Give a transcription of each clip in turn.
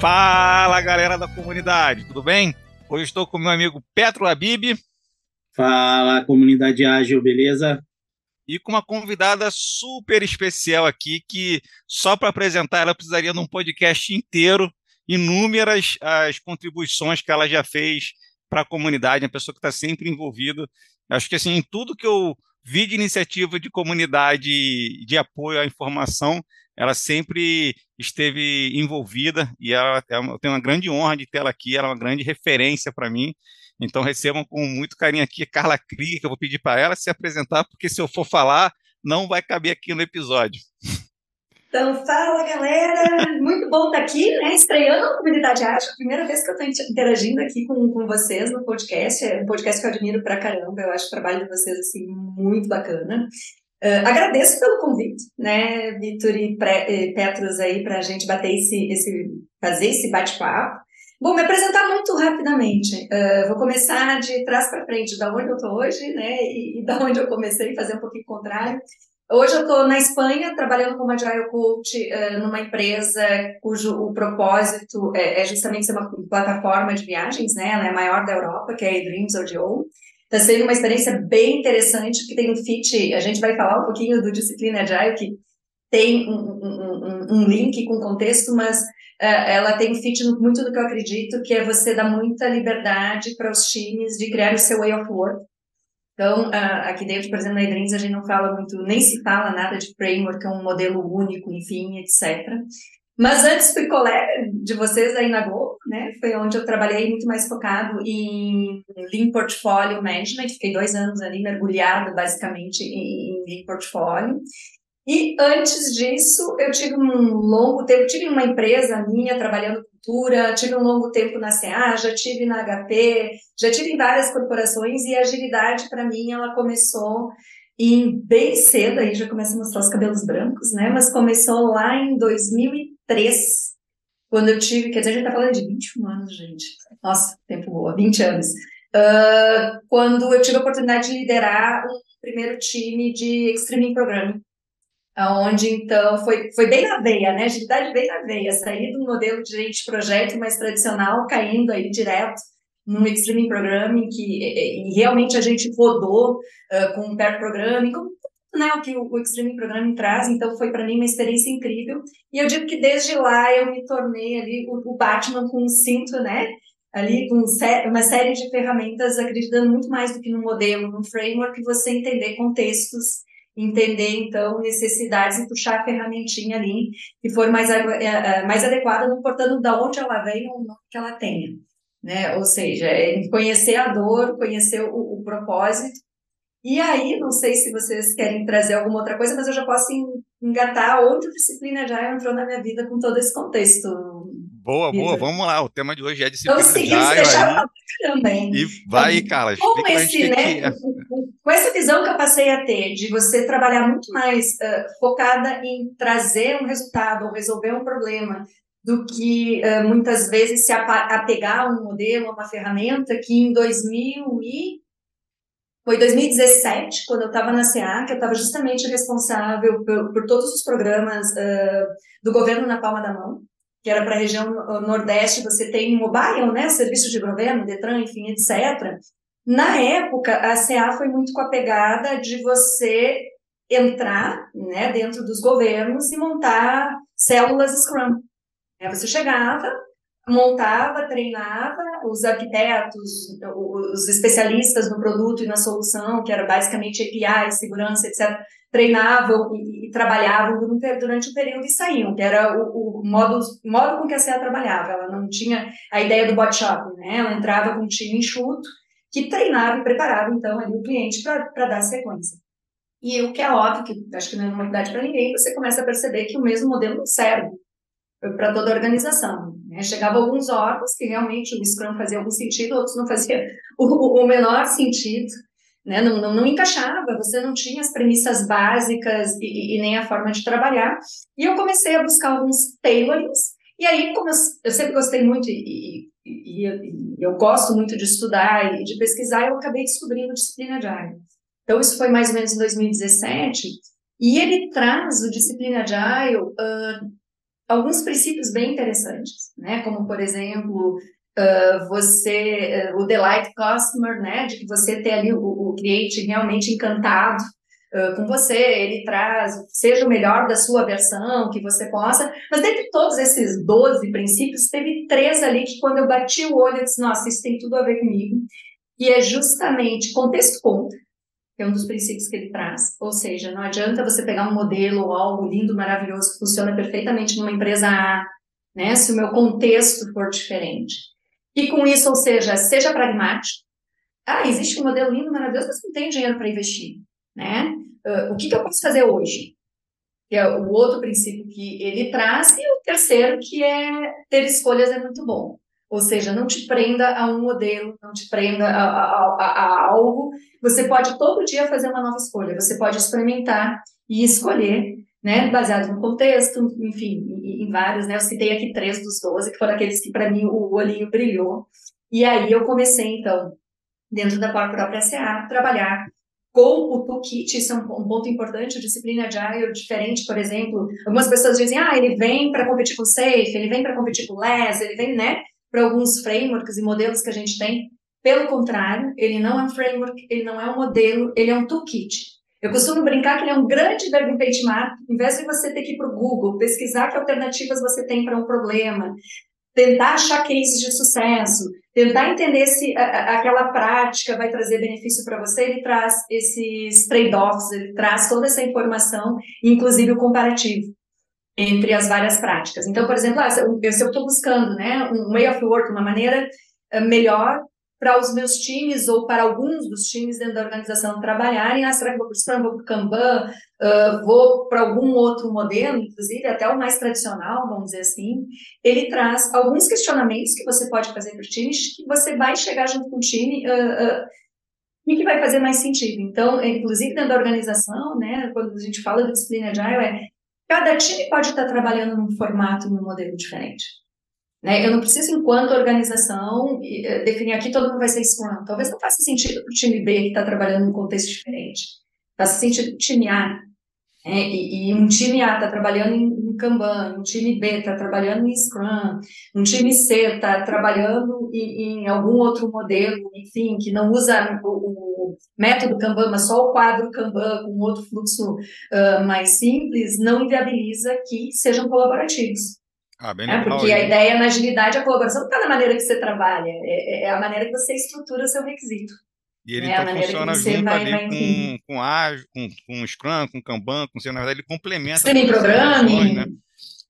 Fala galera da comunidade, tudo bem? Hoje estou com meu amigo Petro Labib. Fala comunidade ágil, beleza? E com uma convidada super especial aqui que só para apresentar ela precisaria de um podcast inteiro, inúmeras as contribuições que ela já fez para a comunidade, uma pessoa que está sempre envolvida. Acho que assim, em tudo que eu vi de iniciativa de comunidade de apoio à informação, ela sempre esteve envolvida e ela, é eu tenho uma grande honra de tê-la aqui, ela é uma grande referência para mim. Então recebam com muito carinho aqui Carla Krieg, que eu vou pedir para ela se apresentar, porque se eu for falar, não vai caber aqui no episódio. Então, fala galera! Muito bom estar aqui, né? Estreando a comunidade Ágil, primeira vez que eu estou interagindo aqui com, com vocês no podcast. É um podcast que eu admiro pra caramba, eu acho o trabalho de vocês assim, muito bacana. Uh, agradeço pelo convite, né, Vitor e Pre Petros aí para a gente bater esse, esse, fazer esse bate-papo. Bom, me apresentar muito rapidamente. Uh, vou começar de trás para frente, da onde eu estou hoje, né, e, e da onde eu comecei, fazer um pouquinho contrário. Hoje eu estou na Espanha trabalhando como Agile Coach uh, numa empresa cujo o propósito é, é, justamente ser uma plataforma de viagens, né? Ela é a maior da Europa, que é a Dreams ODO. Está sendo uma experiência bem interessante, que tem um fit, a gente vai falar um pouquinho do Disciplina Agile, que tem um, um, um link com contexto, mas uh, ela tem um fit muito do que eu acredito, que é você dar muita liberdade para os times de criar o seu way of work. Então, uh, aqui dentro, por exemplo, na Edrins, a gente não fala muito, nem se fala nada de framework, é um modelo único, enfim, etc. Mas antes fui colega de vocês aí na Globo, né? Foi onde eu trabalhei muito mais focado em Lean Portfolio Management. Fiquei dois anos ali mergulhada basicamente em Lean Portfolio. E antes disso, eu tive um longo tempo, tive uma empresa minha trabalhando cultura, tive um longo tempo na CA, já tive na HP, já tive em várias corporações e a agilidade para mim ela começou em bem cedo, aí já começa a mostrar os cabelos brancos, né? Mas começou lá em 2000 três, quando eu tive, quer dizer, a gente está falando de 21 anos, gente. Nossa, tempo boa, 20 anos. Uh, quando eu tive a oportunidade de liderar um primeiro time de Extreme Programming, onde então foi, foi bem na veia, né? Agilidade bem na veia, sair do modelo de gente projeto mais tradicional, caindo aí direto no Extreme Programming, que e, e realmente a gente rodou uh, com o Pair Programming, como né, o que o, Extreme Programming traz, então foi para mim uma experiência incrível. E eu digo que desde lá eu me tornei ali o, o Batman com um cinto, né? Ali com uma série de ferramentas, acreditando muito mais do que no modelo, no framework, você entender contextos, entender então necessidades e puxar a ferramentinha ali que for mais, é, é, mais adequada, não importando da onde ela vem ou não que ela tenha. Né? Ou seja, é conhecer a dor, conhecer o, o propósito e aí, não sei se vocês querem trazer alguma outra coisa, mas eu já posso engatar onde a disciplina já entrou na minha vida com todo esse contexto. Boa, boa, vamos lá. O tema de hoje é disciplina então, seguimos deixar também. E vai, então, Carla. Com, esse, né, é. Com essa visão que eu passei a ter de você trabalhar muito mais uh, focada em trazer um resultado ou resolver um problema do que uh, muitas vezes se apegar a um modelo, a uma ferramenta que em 2000 e foi 2017, quando eu estava na CA, que eu estava justamente responsável por, por, todos os programas uh, do governo na palma da mão, que era para a região Nordeste, você tem mobile, né, serviços de governo, Detran, enfim, etc. Na época, a CA foi muito com a pegada de você entrar né, dentro dos governos e montar células Scrum. Você chegava, montava, treinava os arquitetos, os especialistas no produto e na solução, que era basicamente API, segurança, etc., treinavam e, e trabalhavam durante o período e saíam, que era o, o modo, modo com que a CEA trabalhava. Ela não tinha a ideia do bot shop, né? Ela entrava com um time enxuto que treinava e preparava, então, ali o cliente para dar sequência. E o que é óbvio, que acho que não é novidade para ninguém, você começa a perceber que o mesmo modelo serve para toda a organização. Né? Chegava alguns órgãos que realmente o Scrum fazia algum sentido, outros não fazia o, o menor sentido, né? não, não, não, encaixava, você não tinha as premissas básicas e, e, nem a forma de trabalhar. E eu comecei a buscar alguns tailorings, e aí, como eu, eu sempre gostei muito e, e, e, eu gosto muito de estudar e de pesquisar, eu acabei descobrindo disciplina Agile. Então, isso foi mais ou menos em 2017, e ele traz o disciplina Agile uh, alguns princípios bem interessantes, né? Como, por exemplo, uh, você, uh, o delight customer, né? De que você ter ali o, o cliente realmente encantado com você, ele traz, seja o melhor da sua versão, que você possa. Mas dentre todos esses 12 princípios, teve três ali que quando eu bati o olho, eu disse, nossa, isso tem tudo a ver comigo. E é justamente contexto conta, que é um dos princípios que ele traz. Ou seja, não adianta você pegar um modelo ou algo lindo, maravilhoso, que funciona perfeitamente numa empresa A, né, se o meu contexto for diferente. E com isso, ou seja, seja pragmático. Ah, existe um modelo lindo, maravilhoso, mas não tem dinheiro para investir. Né? Uh, o que, que eu posso fazer hoje? Que é o outro princípio que ele traz. E o terceiro, que é ter escolhas é muito bom. Ou seja, não te prenda a um modelo, não te prenda a, a, a, a, algo. Você pode todo dia fazer uma nova escolha. Você pode experimentar e escolher, né, baseado no contexto, enfim, em, vários, né? Eu citei aqui três dos doze, que foram aqueles que para mim o olhinho brilhou. E aí eu comecei, então, dentro da própria SA, trabalhar com o toolkit, isso é um, ponto importante, disciplina agile diferente, por exemplo, algumas pessoas dizem, ah, ele vem para competir com o Safe, ele vem para competir com o LES, ele vem, né, para alguns frameworks e modelos que a gente tem. Pelo contrário, ele não é um framework, ele não é um modelo, ele é um toolkit. Eu costumo brincar que ele é um grande benchmark. Em vez de você ter que ir para o Google, pesquisar que alternativas você tem para um problema, tentar achar cases de sucesso, tentar entender se a, aquela prática vai trazer benefício para você, ele traz esses trade-offs, ele traz toda essa informação, inclusive o comparativo entre as várias práticas. Então, por exemplo, ah, se eu estou buscando né, um way of work, uma maneira eh, melhor para os meus times ou para alguns dos times dentro da organização trabalharem, ah, será que vou para o Scrum, vou para o Kanban, uh, vou para algum outro modelo, inclusive até o mais tradicional, vamos dizer assim, ele traz alguns questionamentos que você pode fazer para os times, que você vai chegar junto com o time uh, uh, e que vai fazer mais sentido. Então, inclusive dentro da organização, né, quando a gente fala de disciplina agile, é Cada time pode estar trabalhando num formato, num modelo diferente. Né? Eu não preciso, enquanto organização, eh, definir aqui todo mundo vai ser Scrum. Talvez não faça sentido para o time B que está trabalhando num contexto diferente. Faça sentido para o time A. Né? E, e, um time A está trabalhando em, Kanban, um time B está trabalhando em Scrum, um time C está trabalhando em, em, algum outro modelo, enfim, que não usa o, método Kanban, mas só o quadro Kanban com outro fluxo uh, mais simples, não inviabiliza que sejam colaborativos. Ah, bem é, porque a ideia na agilidade, a colaboração não está na maneira que você trabalha, é, é, a maneira que você estrutura o seu requisito. E ele é, então funciona junto vai, ali vai, com, com Ágil, com, com Scrum, com Kanban, com na verdade ele complementa. Semi-programming. Né?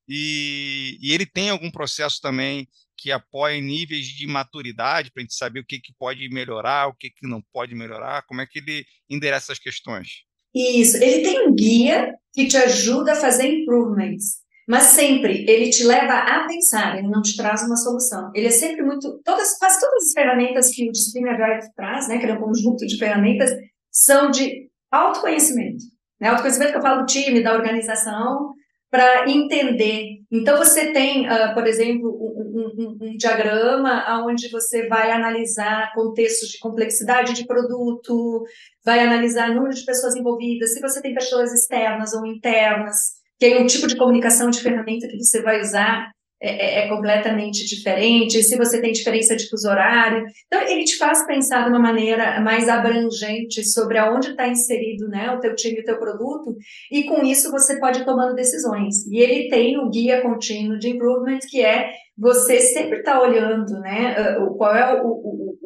E, e ele tem algum processo também que apoia níveis de maturidade para a gente saber o que, que pode melhorar, o que, que não pode melhorar, como é que ele endereça essas questões? Isso, ele tem um guia que te ajuda a fazer improvements, mas sempre ele te leva a pensar, ele não te traz uma solução. Ele é sempre muito, todas, quase todas as ferramentas que o Disciplina Drive traz, né, que é um conjunto de ferramentas, são de autoconhecimento. Né? Autoconhecimento que eu falo do time, da organização, para entender. Então, você tem, uh, por exemplo, um, um, um, diagrama onde você vai analisar contextos de complexidade de produto, vai analisar número de pessoas envolvidas, se você tem pessoas externas ou internas, que é um tipo de comunicação de ferramenta que você vai usar é, é, é, completamente diferente, se você tem diferença de fuso horário. Então, ele te faz pensar de uma maneira mais abrangente sobre aonde está inserido né, o teu time e o teu produto, e com isso você pode ir tomando decisões. E ele tem o guia contínuo de improvement, que é você sempre estar tá olhando né, qual é o, o,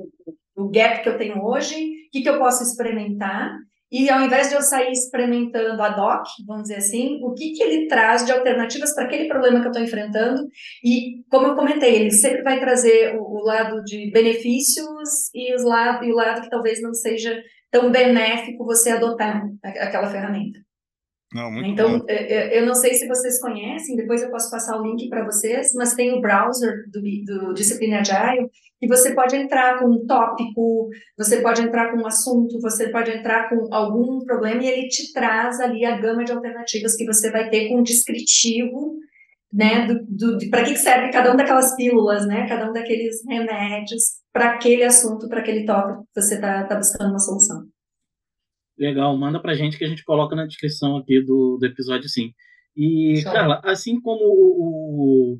o, o gap que eu tenho hoje, o que, que eu posso experimentar, e ao invés de eu sair experimentando a doc, vamos dizer assim, o que, que ele traz de alternativas para aquele problema que eu estou enfrentando. E, como eu comentei, ele sempre vai trazer o, o lado de benefícios e, os lado, e o lado que talvez não seja tão benéfico você adotar aquela ferramenta. Não, então, bom. É, é, eu não sei se vocês conhecem, depois eu posso passar o link para vocês, mas tem o browser do, do Disciplina Agile, que você pode entrar com um tópico, você pode entrar com um assunto, você pode entrar com algum problema e ele te traz ali a gama de alternativas que você vai ter com um descritivo, né, do, do para que serve cada um daquelas pílulas, né, cada um daqueles remédios para aquele assunto, para aquele tópico que você está tá buscando uma solução. Legal, manda pra gente que a gente coloca na descrição aqui do, do episódio sim. E, Só. Carla, assim como o,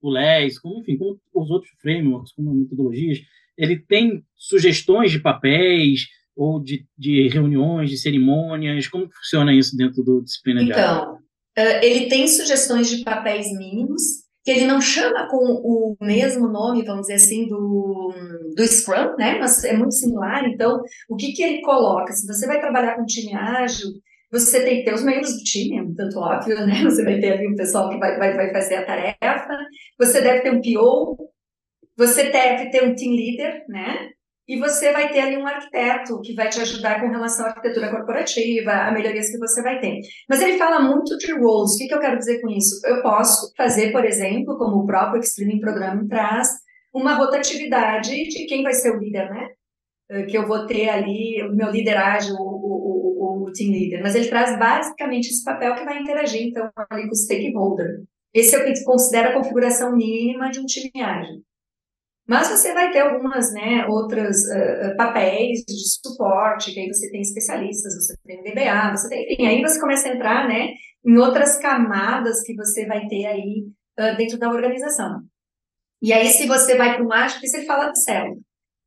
o LES, como, enfim, como os outros frameworks, como metodologias, ele tem sugestões de papéis ou de, de reuniões, de cerimônias? Como funciona isso dentro do disciplina então, de Então, ele tem sugestões de papéis mínimos, que ele não chama com o mesmo nome, vamos dizer assim, do, do Scrum, né? Mas é muito similar. Então, o que, que ele coloca? Se você vai trabalhar com time ágil, você tem que ter os membros do time, tanto óbvio, né? Você vai ter ali o pessoal que vai, vai, vai fazer a tarefa, você deve ter um PO, você deve ter um team leader, né? E você vai ter ali um arquiteto que vai te ajudar com relação à arquitetura corporativa, a melhorias que você vai ter. Mas ele fala muito de roles. O que, que eu quero dizer com isso? Eu posso fazer, por exemplo, como o próprio Extreme Program traz, uma rotatividade de quem vai ser o líder, né? Eh, que eu vou ter ali o meu lideragem, o, o, o, o team leader. Mas ele traz basicamente esse papel que vai interagir, então, ali com o stakeholder. Esse é o que considera a configuração mínima de um time ágil. Mas você vai ter algumas, né, outras uh, papéis de suporte, que aí você tem especialistas, você tem DBA, você tem, enfim, aí você começa a entrar, né, em outras camadas que você vai ter aí uh, dentro da organização. E aí, se você vai para um ágil, porque você fala de célula.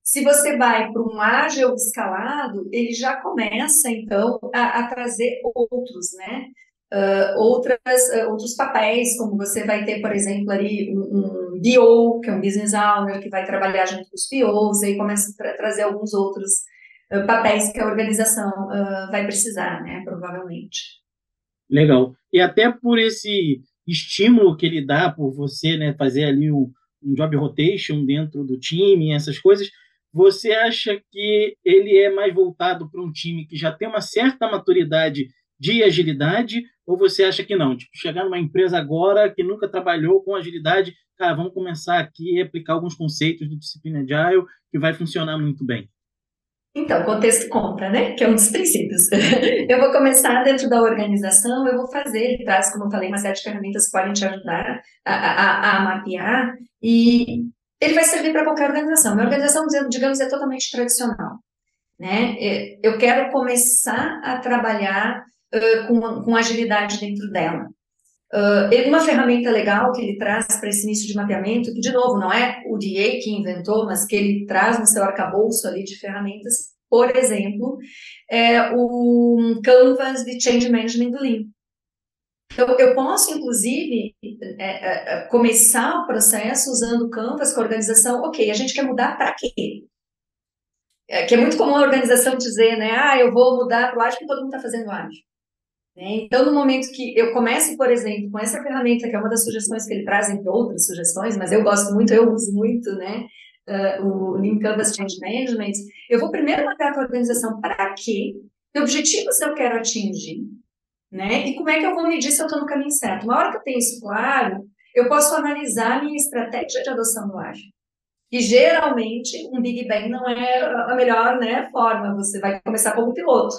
Se você vai para um ágil escalado, ele já começa, então, a, a trazer outros, né, uh, outras, outros papéis, como você vai ter, por exemplo, ali um, um BO, que é um business owner, que vai trabalhar junto com os POs, aí começa a trazer alguns outros uh, papéis que a organização uh, vai precisar, né, provavelmente. Legal. E até por esse estímulo que ele dá por você, né, fazer ali um, um job rotation dentro do time, essas coisas, você acha que ele é mais voltado para um time que já tem uma certa maturidade de agilidade, ou você acha que não? Tipo, chegar numa empresa agora que nunca trabalhou com agilidade, vamos começar aqui a aplicar alguns conceitos de disciplina Agile que vai funcionar muito bem. Então, contexto conta, né? Que é um dos princípios. eu vou começar dentro da organização, eu vou fazer, ele traz, como eu falei, uma série de ferramentas que podem te ajudar a, a, a mapear, e ele vai servir para qualquer organização. Minha organização, digamos, é totalmente tradicional. Né? É, eu quero começar a trabalhar uh, com, com agilidade dentro dela. Uh, uma ferramenta legal que ele traz para esse início de mapeamento, que de novo não é o DA que inventou, mas que ele traz no seu arcabouço ali de ferramentas, por exemplo, é o Canvas de Change Management do Lean. Então, eu posso, inclusive, é, é, é, começar o processo usando o Canvas com a organização, ok, a gente quer mudar para quê? É, que é muito comum a organização dizer, né, ah, eu vou mudar para o que todo mundo está fazendo ágil. Né? Então, no momento que eu comece, por exemplo, com essa ferramenta, que é uma das sugestões que ele traz, entre outras sugestões, mas eu gosto muito, eu uso muito, né? Uh, o Lean Canvas Change Management, eu vou primeiro com a organização para quê, que objetivos eu quero atingir, né? E como é que eu vou medir se eu estou no caminho certo. Uma hora que eu tenho isso claro, eu posso analisar a minha estratégia de adoção do ágil. E geralmente um Big Bang não é a melhor né, forma. Você vai começar como piloto.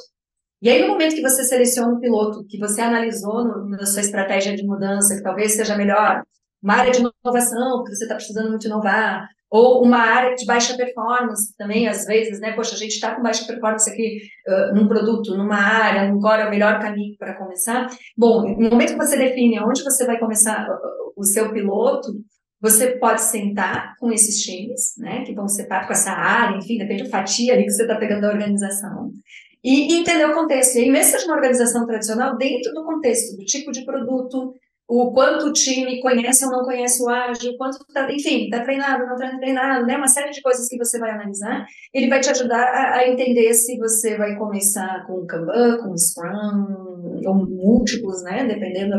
E aí, no momento que você seleciona o piloto, que você analisou no, na sua estratégia de mudança, que talvez seja melhor, uma área de inovação, que você está precisando muito inovar, ou uma área de baixa performance também, às vezes, né? Poxa, a gente está com baixa performance aqui uh, num produto, numa área, core é o melhor caminho para começar. Bom, no momento que você define onde você vai começar o seu piloto, você pode sentar com esses times, né, que vão sentar com essa área, enfim, depende da fatia ali que você está pegando da organização, e, entender o contexto. E aí, mesmo seja uma organização tradicional, dentro do contexto do tipo de produto, o quanto o time conhece ou não conhece o ágil, quanto tá, enfim, está treinado, não está treinado, né? Uma série de coisas que você vai analisar. Ele vai te ajudar a, a entender se você vai começar com Kanban, com Scrum, ou múltiplos, né? Dependendo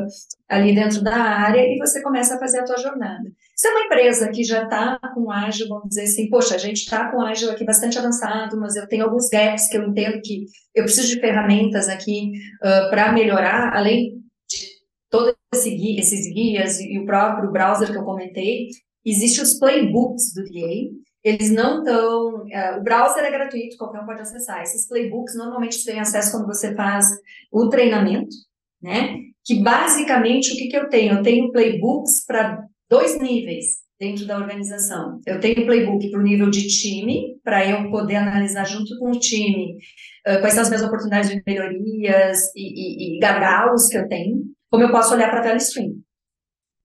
ali dentro da área, e você começa a fazer a tua jornada. Se é uma empresa que já está com ágil, vamos dizer assim, poxa, a gente está com ágil aqui bastante avançado, mas eu tenho alguns gaps que eu entendo que eu preciso de ferramentas aqui uh, para melhorar, além de todos esse esses guias e o próprio browser que eu comentei, existem os playbooks do DA, eles não estão. Uh, o browser é gratuito, qualquer um pode acessar. Esses playbooks normalmente você tem acesso quando você faz o treinamento, né? Que basicamente o que, que eu tenho? Eu tenho playbooks para dois níveis dentro da organização. Eu tenho playbook para o nível de time, para eu poder analisar junto com o time quais são as minhas oportunidades de melhorias e, e, e gargalos que eu tenho. como eu posso olhar para a value stream.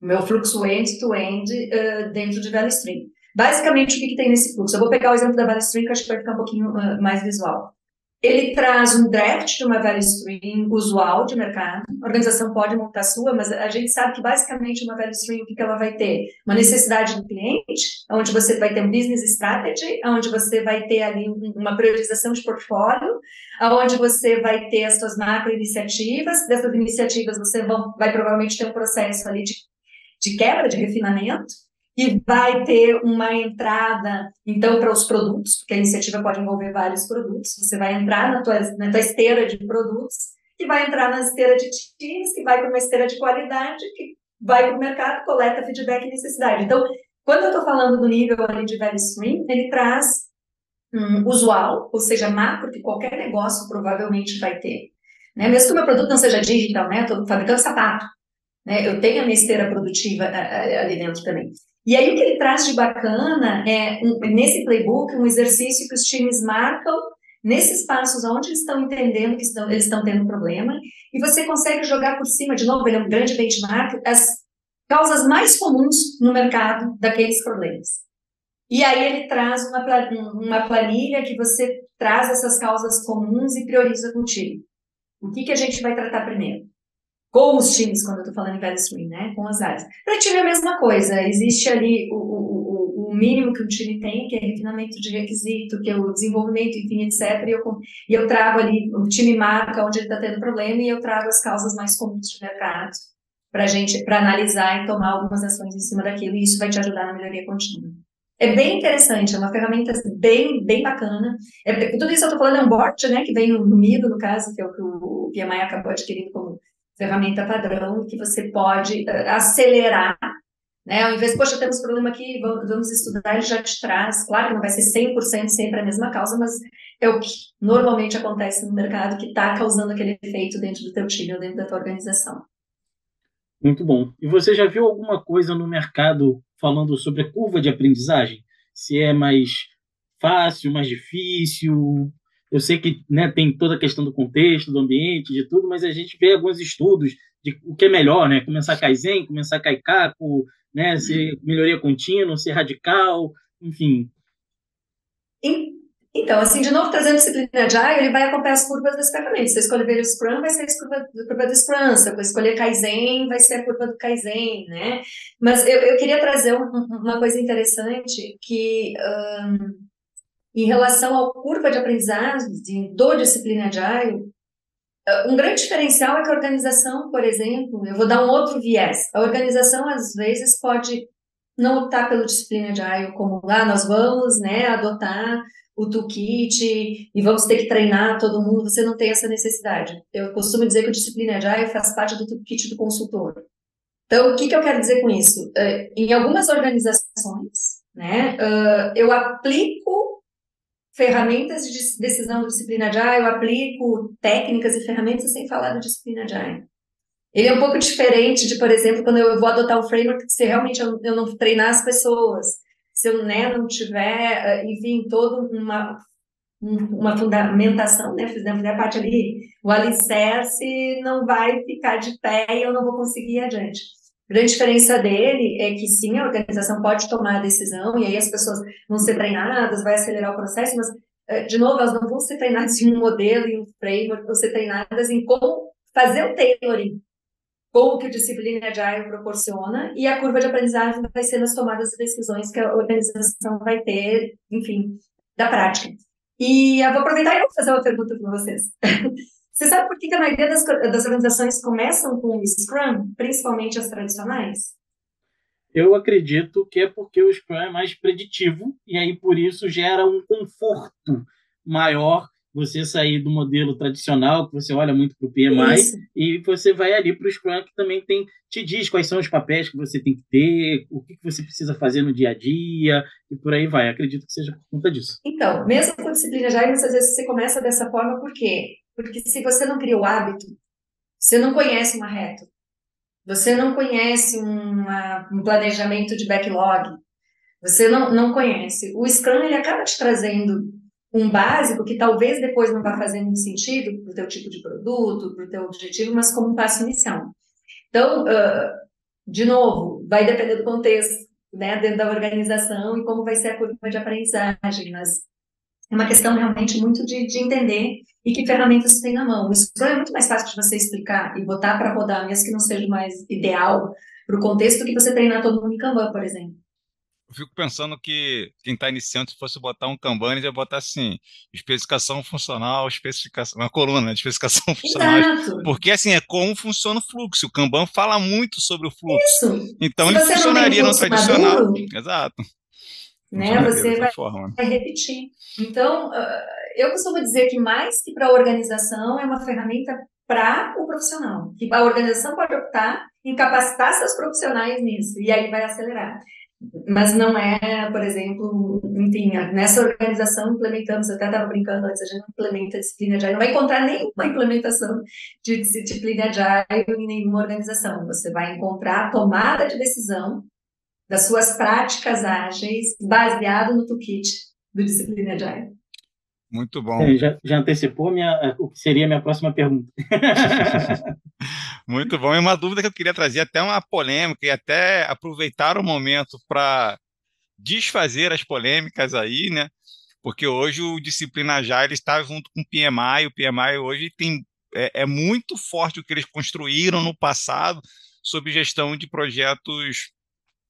Meu fluxo end-to-end uh, dentro de value stream. Basicamente, o que, que, tem nesse fluxo? Eu vou pegar o exemplo da value stream, que acho que vai ficar um pouquinho uh, mais visual. Ele traz um draft de uma value stream usual de mercado. A organização pode montar sua, mas a gente sabe que basicamente uma value stream, o que, que ela vai ter? Uma necessidade do cliente, onde você vai ter um business strategy, onde você vai ter ali uma priorização de portfólio, onde você vai ter as suas macro iniciativas. Dessas iniciativas você vão, vai provavelmente ter um processo ali de, de quebra, de refinamento que vai ter uma entrada, então, para os produtos, porque a iniciativa pode envolver vários produtos, você vai entrar na tua, na tua esteira de produtos, que vai entrar na esteira de times, que vai para uma esteira de qualidade, que vai para o mercado, coleta feedback e necessidade. Então, quando eu estou falando do nível ali de value stream, ele traz um, usual, ou seja, macro, que qualquer negócio provavelmente vai ter. Né? Mesmo que o meu produto não seja digital, né? Estou fabricando sapato. Né? Eu tenho a minha esteira produtiva ali dentro também. E aí o que ele traz de bacana é, um, nesse playbook, um exercício que os times marcam nesses passos onde eles estão entendendo que estão, eles estão tendo problema, e você consegue jogar por cima, de novo, ele é um grande benchmark, as causas mais comuns no mercado daqueles problemas. E aí ele traz uma, uma planilha que você traz essas causas comuns e prioriza contigo. O que, que a gente vai tratar primeiro? Com os times, quando eu estou falando em value stream, né, com as áreas. Para time é a mesma coisa, existe ali o, o, o, mínimo que um time tem, que é refinamento de requisito, que é o desenvolvimento, enfim, etc. E eu, e eu trago ali, o time marca onde ele está tendo problema e eu trago as causas mais comuns de mercado para gente, para analisar e tomar algumas ações em cima daquilo, e isso vai te ajudar na melhoria contínua. É bem interessante, é uma ferramenta bem, bem bacana. É, tudo isso eu estou falando é um bot, né, que vem no, Mido, no caso, que é o que o PMI acabou adquirindo como ferramenta padrão que você pode uh, acelerar, né? Ao invés, poxa, temos problema aqui, vamos, vamos estudar, ele já te traz. Claro que não vai ser 100% sempre a mesma causa, mas é o que normalmente acontece no mercado que está causando aquele efeito dentro do teu time ou dentro da tua organização. Muito bom. E você já viu alguma coisa no mercado falando sobre a curva de aprendizagem? Se é mais fácil, mais difícil, eu sei que né, tem toda a questão do contexto, do ambiente, de tudo, mas a gente vê alguns estudos de o que é melhor, né? Começar Kaizen, começar Kaikaku, né? Ser melhoria contínua, ser radical, enfim. Então, assim, de novo, trazendo disciplina de Agile, ele vai acompanhar as curvas das ferramentas. Se eu escolher o Scrum, vai ser a curva, a curva do Scrum. Se eu escolher Kaizen, vai ser a curva do Kaizen, né? Mas eu, eu queria trazer um, uma coisa interessante que... Um, em relação à curva de aprendizagem do disciplina Agile, um grande diferencial é que a organização, por exemplo, eu vou dar um outro viés. A organização, às vezes, pode não optar pelo disciplina Agile como, ah, nós vamos né, adotar o toolkit e vamos ter que treinar todo mundo. Você não tem essa necessidade. Eu costumo dizer que o disciplina Agile faz parte do toolkit do consultor. Então, o que, que eu quero dizer com isso? Eh, em algumas organizações, né, eu aplico ferramentas de decisão de disciplina de eu aplico técnicas e ferramentas sem falar da disciplina de Ele é um pouco diferente de, por exemplo, quando eu vou adotar o framework, se realmente eu, eu não treinar as pessoas, se eu né, não tiver, eh, enfim, toda uma, uma fundamentação, né, fizer parte ali, o alicerce não vai ficar de pé e eu não vou conseguir ir adiante. A grande diferença dele é que sim, a organização pode tomar a decisão e aí as pessoas vão ser treinadas, vai acelerar o processo, mas, eh, de novo, elas não vão ser treinadas em um modelo, em um framework, vão ser treinadas em como fazer o tailoring com o que o disciplina Agile proporciona e a curva de aprendizagem vai ser nas tomadas de decisões que a organização vai ter, enfim, da prática. E eu vou aproveitar e vou fazer uma pergunta para vocês. Você sabe por que, a maioria das, das organizações começam com o Scrum, principalmente as tradicionais? Eu acredito que é porque o Scrum é mais preditivo e aí por isso gera um conforto maior você sair do modelo tradicional, que você olha muito para o PMI, Isso. e você vai ali para o Scrum, que também tem, te diz quais são os papéis que você tem que ter, o que, que você precisa fazer no dia a dia, e por aí vai. Acredito que seja por conta disso. Então, mesmo com disciplina já, muitas vezes você começa dessa forma, por quê? Porque se você não cria o hábito, você não conhece uma reta, você não conhece uma, um planejamento de backlog, você não, não conhece. O Scrum, ele acaba te trazendo um básico que talvez depois não vá fazer muito sentido para o teu tipo de produto, para o teu objetivo, mas como um passo inicial. Então, uh, de novo, vai depender do contexto, né, dentro da organização e como vai ser a curva de aprendizagem, mas é uma questão realmente muito de, de entender e que ferramentas você tem na mão. O Scrum é muito mais fácil de você explicar e botar para rodar, mesmo que não seja mais ideal para o contexto, que você treinar todo mundo em Kanban, por exemplo. Eu fico pensando que quem está iniciando, se fosse botar um Kanban, ele ia botar assim, especificação funcional, especificação, uma coluna de especificação funcional. Exato. Porque assim, é como funciona o fluxo. O Kanban fala muito sobre o fluxo. Isso. Então se ele funcionaria no tradicional. Maduro, Exato. Né, você vai, forma. vai repetir. Então, uh, eu costumo dizer que mais que para a organização, é uma ferramenta para o profissional. Que a organização pode optar em capacitar seus profissionais nisso, e aí vai acelerar. Mas não é, por exemplo, enfim, nessa organização implementamos, eu até estava brincando antes, a gente não implementa disciplina de não vai encontrar nenhuma implementação de disciplina de em nenhuma organização. Você vai encontrar a tomada de decisão das suas práticas ágeis baseado no toolkit do disciplina Agile. Muito bom. É, já, já, antecipou minha, o que seria a minha próxima pergunta. Muito bom. E uma dúvida que eu queria trazer, até uma polêmica, e até aproveitar o momento para desfazer as polêmicas aí, né? Porque hoje o Disciplina Agile está junto com o PMI, o PMI hoje tem, é, é muito forte o que eles construíram no passado sobre gestão de projetos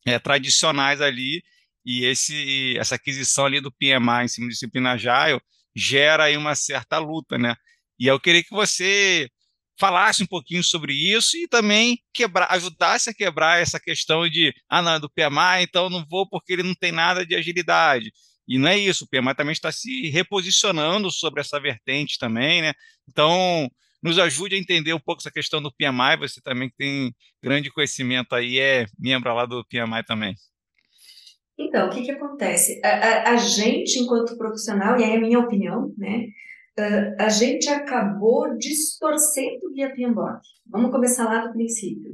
é, tradicionais ali, e esse, essa aquisição ali do PMI em cima do Disciplina Agile gera aí uma certa luta, né? E eu queria que você falasse um pouquinho sobre isso e também quebrar, ajudasse a quebrar essa questão de, ah, não, é do PMI, então não vou porque ele não tem nada de agilidade. E não é isso, o PMI também está se reposicionando sobre essa vertente também, né? Então, nos ajude a entender um pouco essa questão do PMI, você também tem grande conhecimento aí, é membro lá do PMI também. Então, o que, que acontece? A, a, a, gente, enquanto profissional, e aí é a minha opinião, né? A, a gente acabou distorcendo o guia PMBOK. Vamos começar lá do princípio.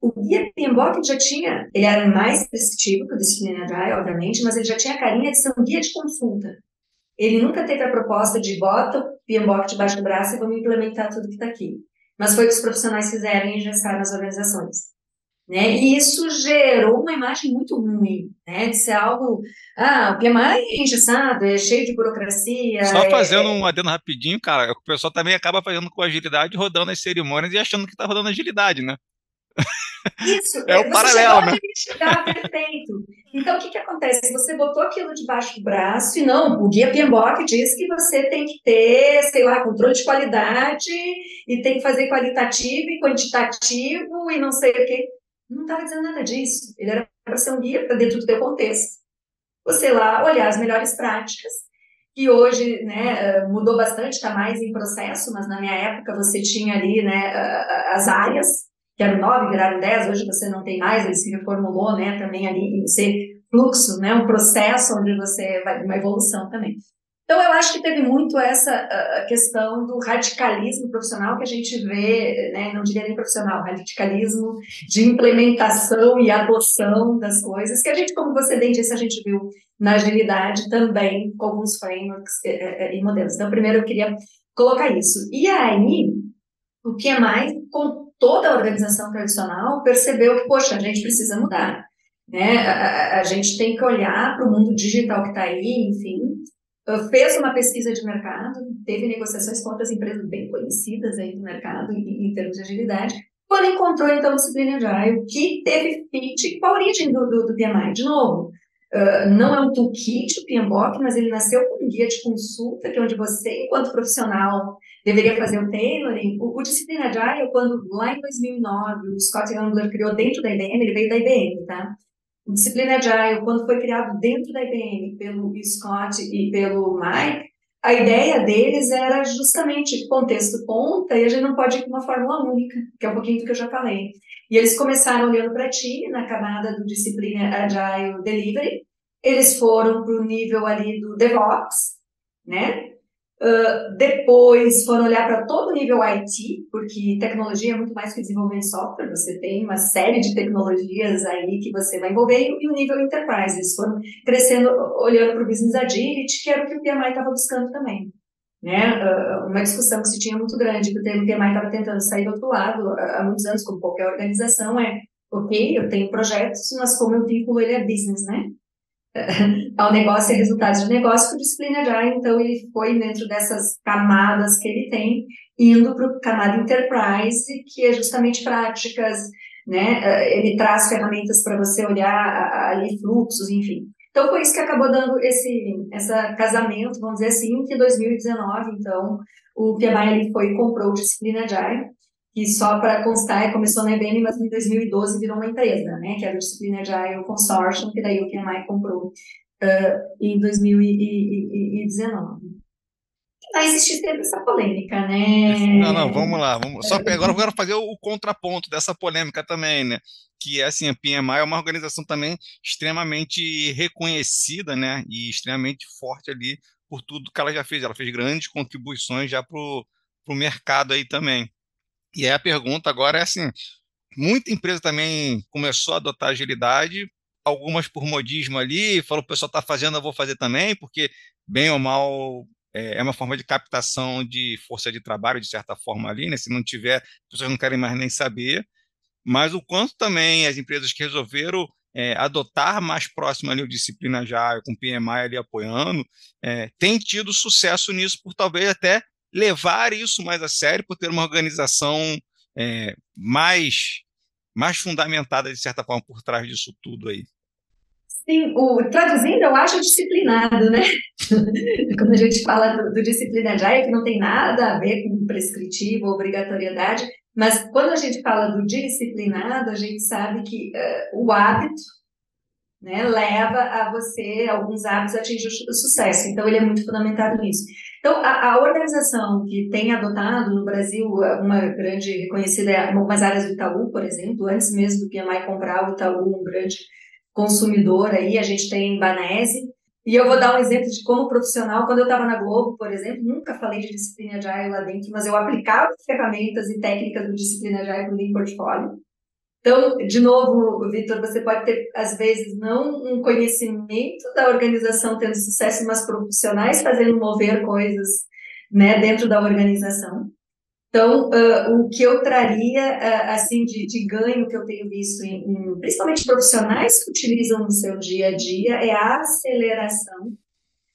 O guia PMBOK já tinha, ele era mais prescritivo que o Disciplina Agile, obviamente, mas ele já tinha a carinha de ser um guia de consulta. Ele nunca teve a proposta de bota PMBOK debaixo do braço e vamos implementar tudo que está aqui. Mas foi o que os profissionais fizeram e ingessaram nas organizações. Né? E isso gerou uma imagem muito ruim, né? De ser algo, ah, o PMI é engessado, é cheio de burocracia. Só é... fazendo um adendo rapidinho, cara, o pessoal também acaba fazendo com agilidade, rodando as cerimônias e achando que está rodando agilidade, né? Isso, é o paralelo, né? Chegar perfeito. Então, o que, que acontece? Você botou aquilo debaixo do braço e não, o guia PMBOK diz que você tem que ter, sei lá, controle de qualidade e tem que fazer qualitativo e quantitativo e não sei o quê não estava dizendo nada disso. Ele era para ser um guia para dentro do teu contexto. Você lá olhar as melhores práticas, que hoje né, mudou bastante, está mais em processo, mas na minha época você tinha ali né, as áreas, que eram nove, viraram dez, hoje você não tem mais, ele se reformulou né, também ali em ser fluxo, né, um processo onde você vai, uma evolução também. Então, eu acho que teve muito essa questão do radicalismo profissional que a gente vê, né, não diria nem profissional, radicalismo de implementação e adoção das coisas, que a gente, como você bem disse, a gente viu na agilidade também com alguns frameworks e, e modelos. Então, primeiro eu queria colocar isso. E aí, o que é mais, toda a organização tradicional, percebeu que, poxa, a gente precisa mudar. Né? A, a, a gente tem que olhar para o mundo digital que está aí, enfim, fez uma pesquisa de mercado, teve negociações com outras empresas bem conhecidas aí do mercado em, em termos de agilidade, quando encontrou então a disciplina Agile, que teve fit com a origem do, do, do PMI. De novo, uh, não é um toolkit o PMBOK, mas ele nasceu com um guia de consulta, que é onde você, enquanto profissional, deveria fazer o tailoring. O, o Disciplina Agile, quando lá em 2009 o Scott Gambler criou dentro da IBM, ele veio da IBM, tá? O Disciplina Agile, quando foi criado dentro da IBM pelo Scott e pelo Mike, a ideia deles era justamente contexto ponta e a gente não pode ir com uma fórmula única, que é um pouquinho do que eu já falei. E eles começaram olhando para time na camada do Disciplina Agile Delivery, eles foram para o nível ali do DevOps, né? Uh, depois foram olhar para todo o nível IT, porque tecnologia é muito mais que desenvolver software, você tem uma série de tecnologias aí que você vai envolver, e o nível enterprise, eles foram crescendo, olhando para o business agility, que era o que o PMI estava buscando também. né, uma discussão que se tinha muito grande, que o PMI estava tentando sair do outro lado há muitos anos, como qualquer organização, é, ok, eu tenho projetos, mas como eu vinculo ele a business, né? ao negócio e resultados de negócio com disciplina já, então ele foi dentro dessas camadas que ele tem, indo para o camada enterprise, que é justamente práticas, né? Ele traz ferramentas para você olhar ali fluxos, enfim. Então foi isso que acabou dando esse essa casamento, vamos dizer assim, que em 2019, então, o PMI ali foi e comprou Disciplina Agile, que só para constar, começou na IBM, mas em 2012 virou uma empresa, né, que era o Disciplina Agile Consortium, que daí o PMI comprou uh, em 2019 vai existir sempre essa polêmica, né? Não, não, vamos lá. Vamos, só agora eu quero fazer o, o, contraponto dessa polêmica também, né? Que é assim, a PMI é uma organização também extremamente reconhecida, né? E extremamente forte ali por tudo que ela já fez. Ela fez grandes contribuições já para o mercado aí também. E aí a pergunta agora é assim: muita empresa também começou a adotar agilidade, algumas por modismo ali, falou o pessoal está fazendo, eu vou fazer também, porque bem ou mal é, é uma forma de captação de força de trabalho, de certa forma ali, né? Se não tiver, as pessoas não querem mais nem saber. Mas o quanto também as empresas que resolveram é, adotar mais próximo ali o disciplina já, com o PMI ali apoiando, é, tem tido sucesso nisso por talvez até levar isso mais a sério, por ter uma organização é, mais, mais fundamentada, de certa forma, por trás disso tudo aí. Sim, o, traduzindo, eu acho disciplinado, né? Quando a gente fala do, do disciplina já, é que não tem nada a ver com prescritivo, obrigatoriedade, mas quando a gente fala do disciplinado, a gente sabe que uh, o hábito né, leva a você, alguns hábitos, a atingir o sucesso. Então, ele é muito fundamentado nisso. Então, a, a organização que tem adotado no Brasil, uma grande reconhecida algumas áreas do Itaú, por exemplo, antes mesmo do PMI comprar o Itaú, um grande consumidor aí, a gente tem Banese, e eu vou dar um exemplo de como profissional, quando eu estava na Globo, por exemplo, nunca falei de disciplina Agile lá dentro, mas eu aplicava ferramentas e técnicas do disciplina Agile no portfólio. Então, de novo, Vitor, você pode ter, às vezes, não um conhecimento da organização tendo sucesso, mas profissionais fazendo mover coisas né, dentro da organização. Então, uh, o que eu traria, uh, assim, de, de, ganho que eu tenho visto, em, em, principalmente profissionais que utilizam no seu dia a dia, é a aceleração,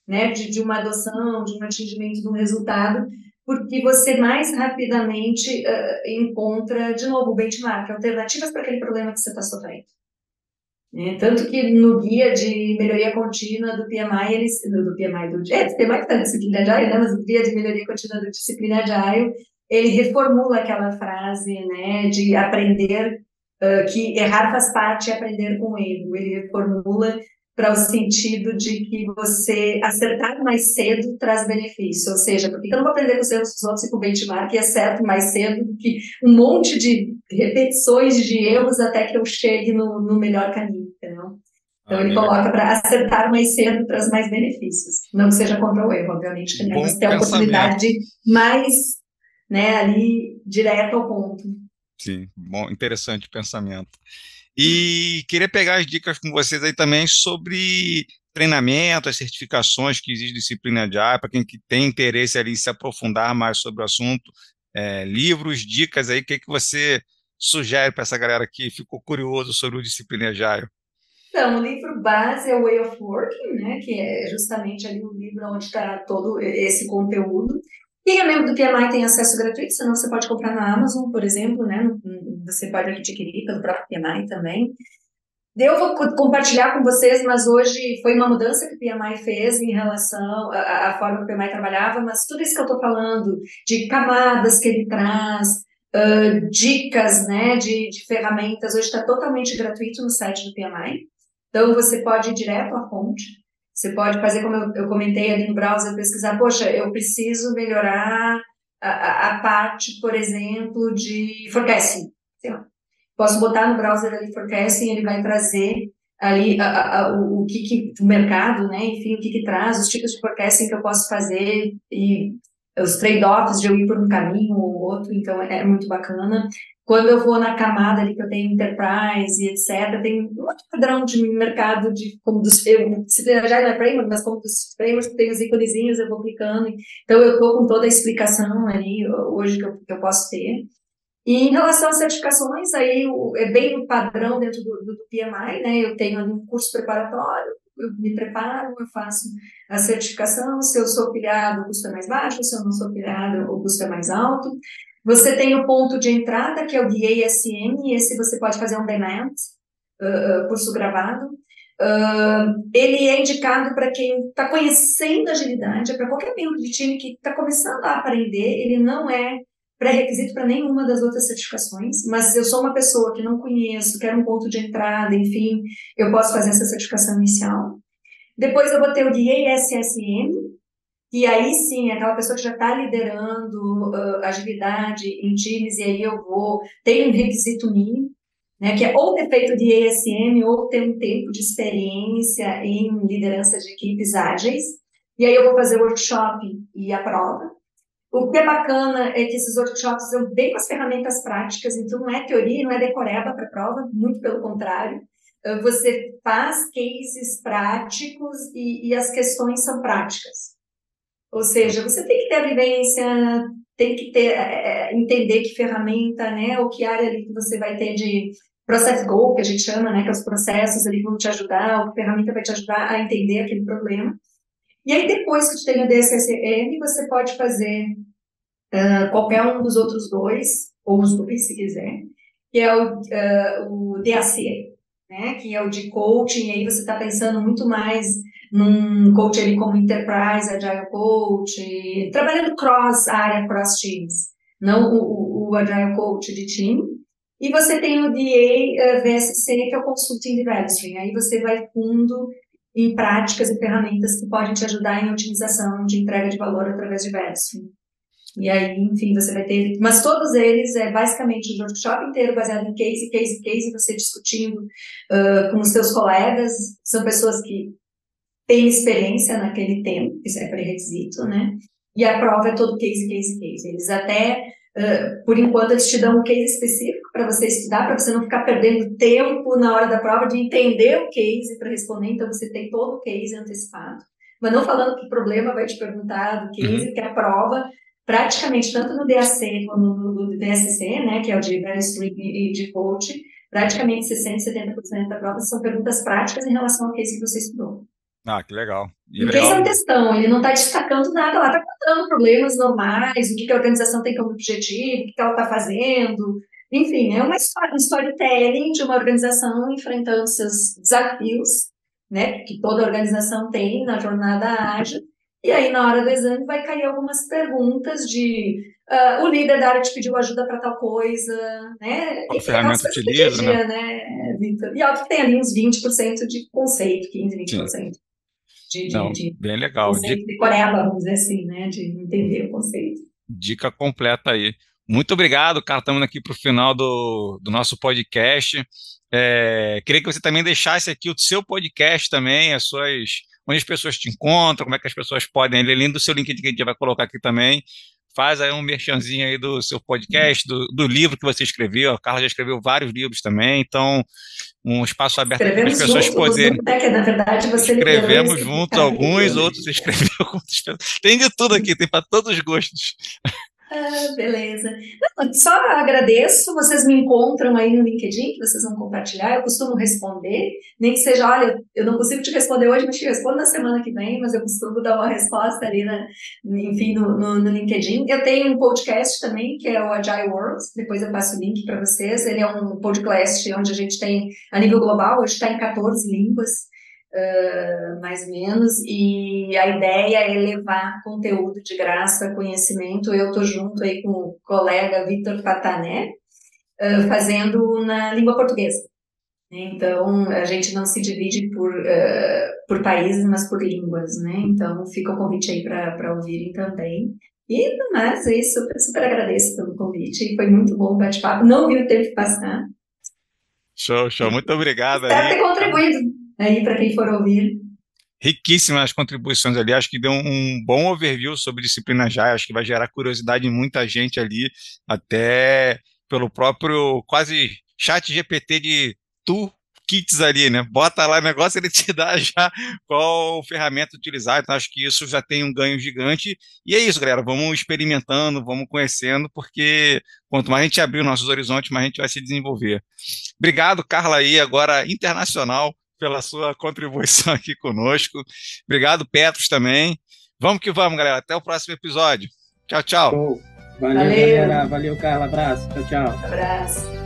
né, de, de uma adoção, de um atingimento de um resultado, porque você mais rapidamente uh, encontra, de novo, benchmark, alternativas para aquele problema que você está sofrendo. É, tanto que no guia de melhoria contínua do PMI, eles, do, do PMI, do, é, do PMI que está na disciplina Agile, né, mas o guia de melhoria contínua do disciplina Agile, ele reformula aquela frase, né, de aprender, uh, que errar faz parte e aprender com erro. Ele reformula para o sentido de que você acertar mais cedo traz benefício, ou seja, porque eu não vou aprender com os erros dos outros e com o benchmark e acerto mais cedo do que um monte de repetições de erros até que eu chegue no, no melhor caminho, entendeu? Então ah, ele coloca para acertar mais cedo traz mais benefícios, não que seja contra o erro, obviamente, que né? mas tem a oportunidade de mais né, ali direto ao ponto. Sim, bom, interessante pensamento. E queria pegar as dicas com vocês aí também sobre treinamento, as certificações que existe disciplina de área, para quem que tem interesse ali em se aprofundar mais sobre o assunto, é, livros, dicas aí, o que, que você sugere para essa galera que ficou curioso sobre o disciplina Agile? Então, o livro base é o Way of Working, né, que é justamente ali o livro onde está todo esse conteúdo. Quem é membro do PMI tem acesso gratuito, senão você pode comprar na Amazon, por exemplo, né? Você pode adquirir pelo próprio PMI também. Eu vou compartilhar com vocês, mas hoje foi uma mudança que o PMI fez em relação à, forma que o PMI trabalhava, mas tudo isso que eu estou falando, de camadas que ele traz, uh, dicas né, de, de ferramentas, hoje está totalmente gratuito no site do PMI. Então, você pode ir direto à fonte. Você pode fazer, como eu, eu comentei ali no browser, pesquisar, poxa, eu preciso melhorar a, a parte, por exemplo, de forecasting. Posso botar no browser ali forecasting, ele vai trazer ali a, a, o, o que, que o mercado, né, enfim, o que, que traz, os tipos de forecasting que eu posso fazer e os trade-offs de eu ir por um caminho ou outro, então é muito bacana. Quando eu vou na camada ali que eu tenho enterprise e etc, tem um padrão de mercado de como dos se já não é framework, mas como dos frameworks tem os íconezinhos, eu vou clicando. Então eu estou com toda a explicação ali hoje que eu, que eu posso ter. E em relação às certificações, aí é bem o padrão dentro do, do, PMI, né? Eu tenho um curso preparatório, eu me preparo, eu faço a certificação, se eu sou filiado, o custo é mais baixo, se eu não sou filiado, o custo é mais alto. Você tem o ponto de entrada, que é o DASM, e esse você pode fazer um demand, uh, curso gravado. Uh, ele é indicado para quem está conhecendo agilidade, é para qualquer membro de time que está começando a aprender, ele não é pré-requisito para nenhuma das outras certificações, mas eu sou uma pessoa que não conheço, quero um ponto de entrada, enfim, eu posso fazer essa certificação inicial. Depois eu vou ter o DASSM, e aí sim, é aquela pessoa que já está liderando uh, agilidade em times, e aí eu vou, tem um requisito mínimo, né, que é ou ter feito de ASM ou ter um tempo de experiência em liderança de equipes ágeis, e aí eu vou fazer workshop e a prova. O que é bacana é que esses workshops são bem com as ferramentas práticas, então não é teoria, não é decoreba para prova, muito pelo contrário. Ah, você faz cases práticos e, e, as questões são práticas. Ou seja, você tem que ter a vivência, tem que ter, é, é entender que ferramenta, né, ou que área ali que você vai ter de process goal, que a gente chama, né, que é os processos ali vão te ajudar, ou que ferramenta vai te ajudar a entender aquele problema. E aí, depois que tu tem o você pode fazer uh, qualquer um dos outros dois, ou os dois, se quiser, que é o, uh, o DAC, né? Que é o de coaching, e aí você está pensando muito mais num coach ali como Enterprise, Agile Coach, trabalhando cross área, cross teams, não o, o Agile Coach de time. E você tem o DA VSC, que é o Consulting Development. Aí você vai fundo em práticas e ferramentas que podem te ajudar em otimização de entrega de valor através de Verso. E aí, enfim, você vai ter. Mas todos eles é basicamente o workshop inteiro baseado em case, case, case, você discutindo uh, com os seus colegas. São pessoas que têm experiência naquele tema, isso é pré-requisito, né? E a prova é todo case, case, case. Eles até, uh, por enquanto, eles te dão um case específico para você estudar, para você não ficar perdendo tempo na hora da prova de entender o case para responder. Então, você tem todo o case antecipado. Mas não falando que problema vai te perguntar do case, uhum. que a prova praticamente, tanto no DAC como no, no DSC, né, que é o de Street e de Coach, praticamente 60%, 70% da prova são perguntas práticas em relação ao case que você estudou. Ah, que legal. E case é um textão, ele não está destacando nada lá, está contando problemas normais, o que, que a organização tem como objetivo, o que, que ela está fazendo, enfim, é uma história, um storytelling de uma organização enfrentando seus desafios, né, que toda organização tem na jornada ágil, e aí, na hora do exame, vai cair algumas perguntas de uh, o líder da área te pediu ajuda para tal coisa, né? Qual ferramenta utiliza, né? né Victor? E óbvio que tem ali uns 20% de conceito, 15, 20%. Sim. De, de, Não, de, bem legal. Conceito de coreba, vamos dizer assim, né? De entender o conceito. Dica completa aí. Muito obrigado, cara. Estamos aqui para o final do, do nosso podcast. É, queria que você também deixasse aqui o seu podcast também, as suas onde as pessoas te encontram, como é que as pessoas podem, além do seu LinkedIn que a gente vai colocar aqui também, faz aí um merchanzinho aí do seu podcast, do, do livro que você escreveu, a Carla já escreveu vários livros também, então um espaço aberto para as pessoas juntos, poderem. É que, na verdade, você Escrevemos juntos alguns, outros escreveu com outras pessoas. Tem de tudo aqui, tem para todos os gostos. Ah, beleza. Não, só agradeço, vocês me encontram aí no LinkedIn, que vocês vão compartilhar, eu costumo responder, nem que seja, olha, eu não consigo te responder hoje, mas te respondo na semana que vem, mas eu costumo dar uma resposta ali, na, enfim, no, no, no LinkedIn. Eu tenho um podcast também, que é o Agile World, depois eu passo o link para vocês, ele é um podcast onde a gente tem, a nível global, hoje está em 14 línguas, uh, mais ou menos, e a ideia é levar conteúdo de graça, conhecimento. Eu estou junto aí com o colega Vitor Patané, uh, fazendo na língua portuguesa. Então, a gente não se divide por, uh, por países, mas por línguas, né? Então, fica o convite aí para ouvirem também. E, mas, é isso, super, super agradeço pelo convite. Foi muito bom o bate-papo. Não vi o tempo passar. Show, show. Muito obrigado. Espero ter contribuído aí para quem for ouvir. Riquíssimas as contribuições ali, acho que deu um bom overview sobre disciplina já, acho que vai gerar curiosidade em muita gente ali, até pelo próprio quase chat GPT de tu kits ali, né? Bota lá o negócio, ele te dá já qual ferramenta utilizar. Então, acho que isso já tem um ganho gigante. E é isso, galera. Vamos experimentando, vamos conhecendo, porque quanto mais a gente abrir nossos horizontes, mais a gente vai se desenvolver. Obrigado, Carla, aí, agora internacional, pela sua contribuição aqui conosco. Obrigado, Petros, também. Vamos que vamos, galera. Até o próximo episódio. Tchau, tchau. Valeu, Valeu, galera. Valeu, Carla. Abraço. Tchau, tchau. Abraço.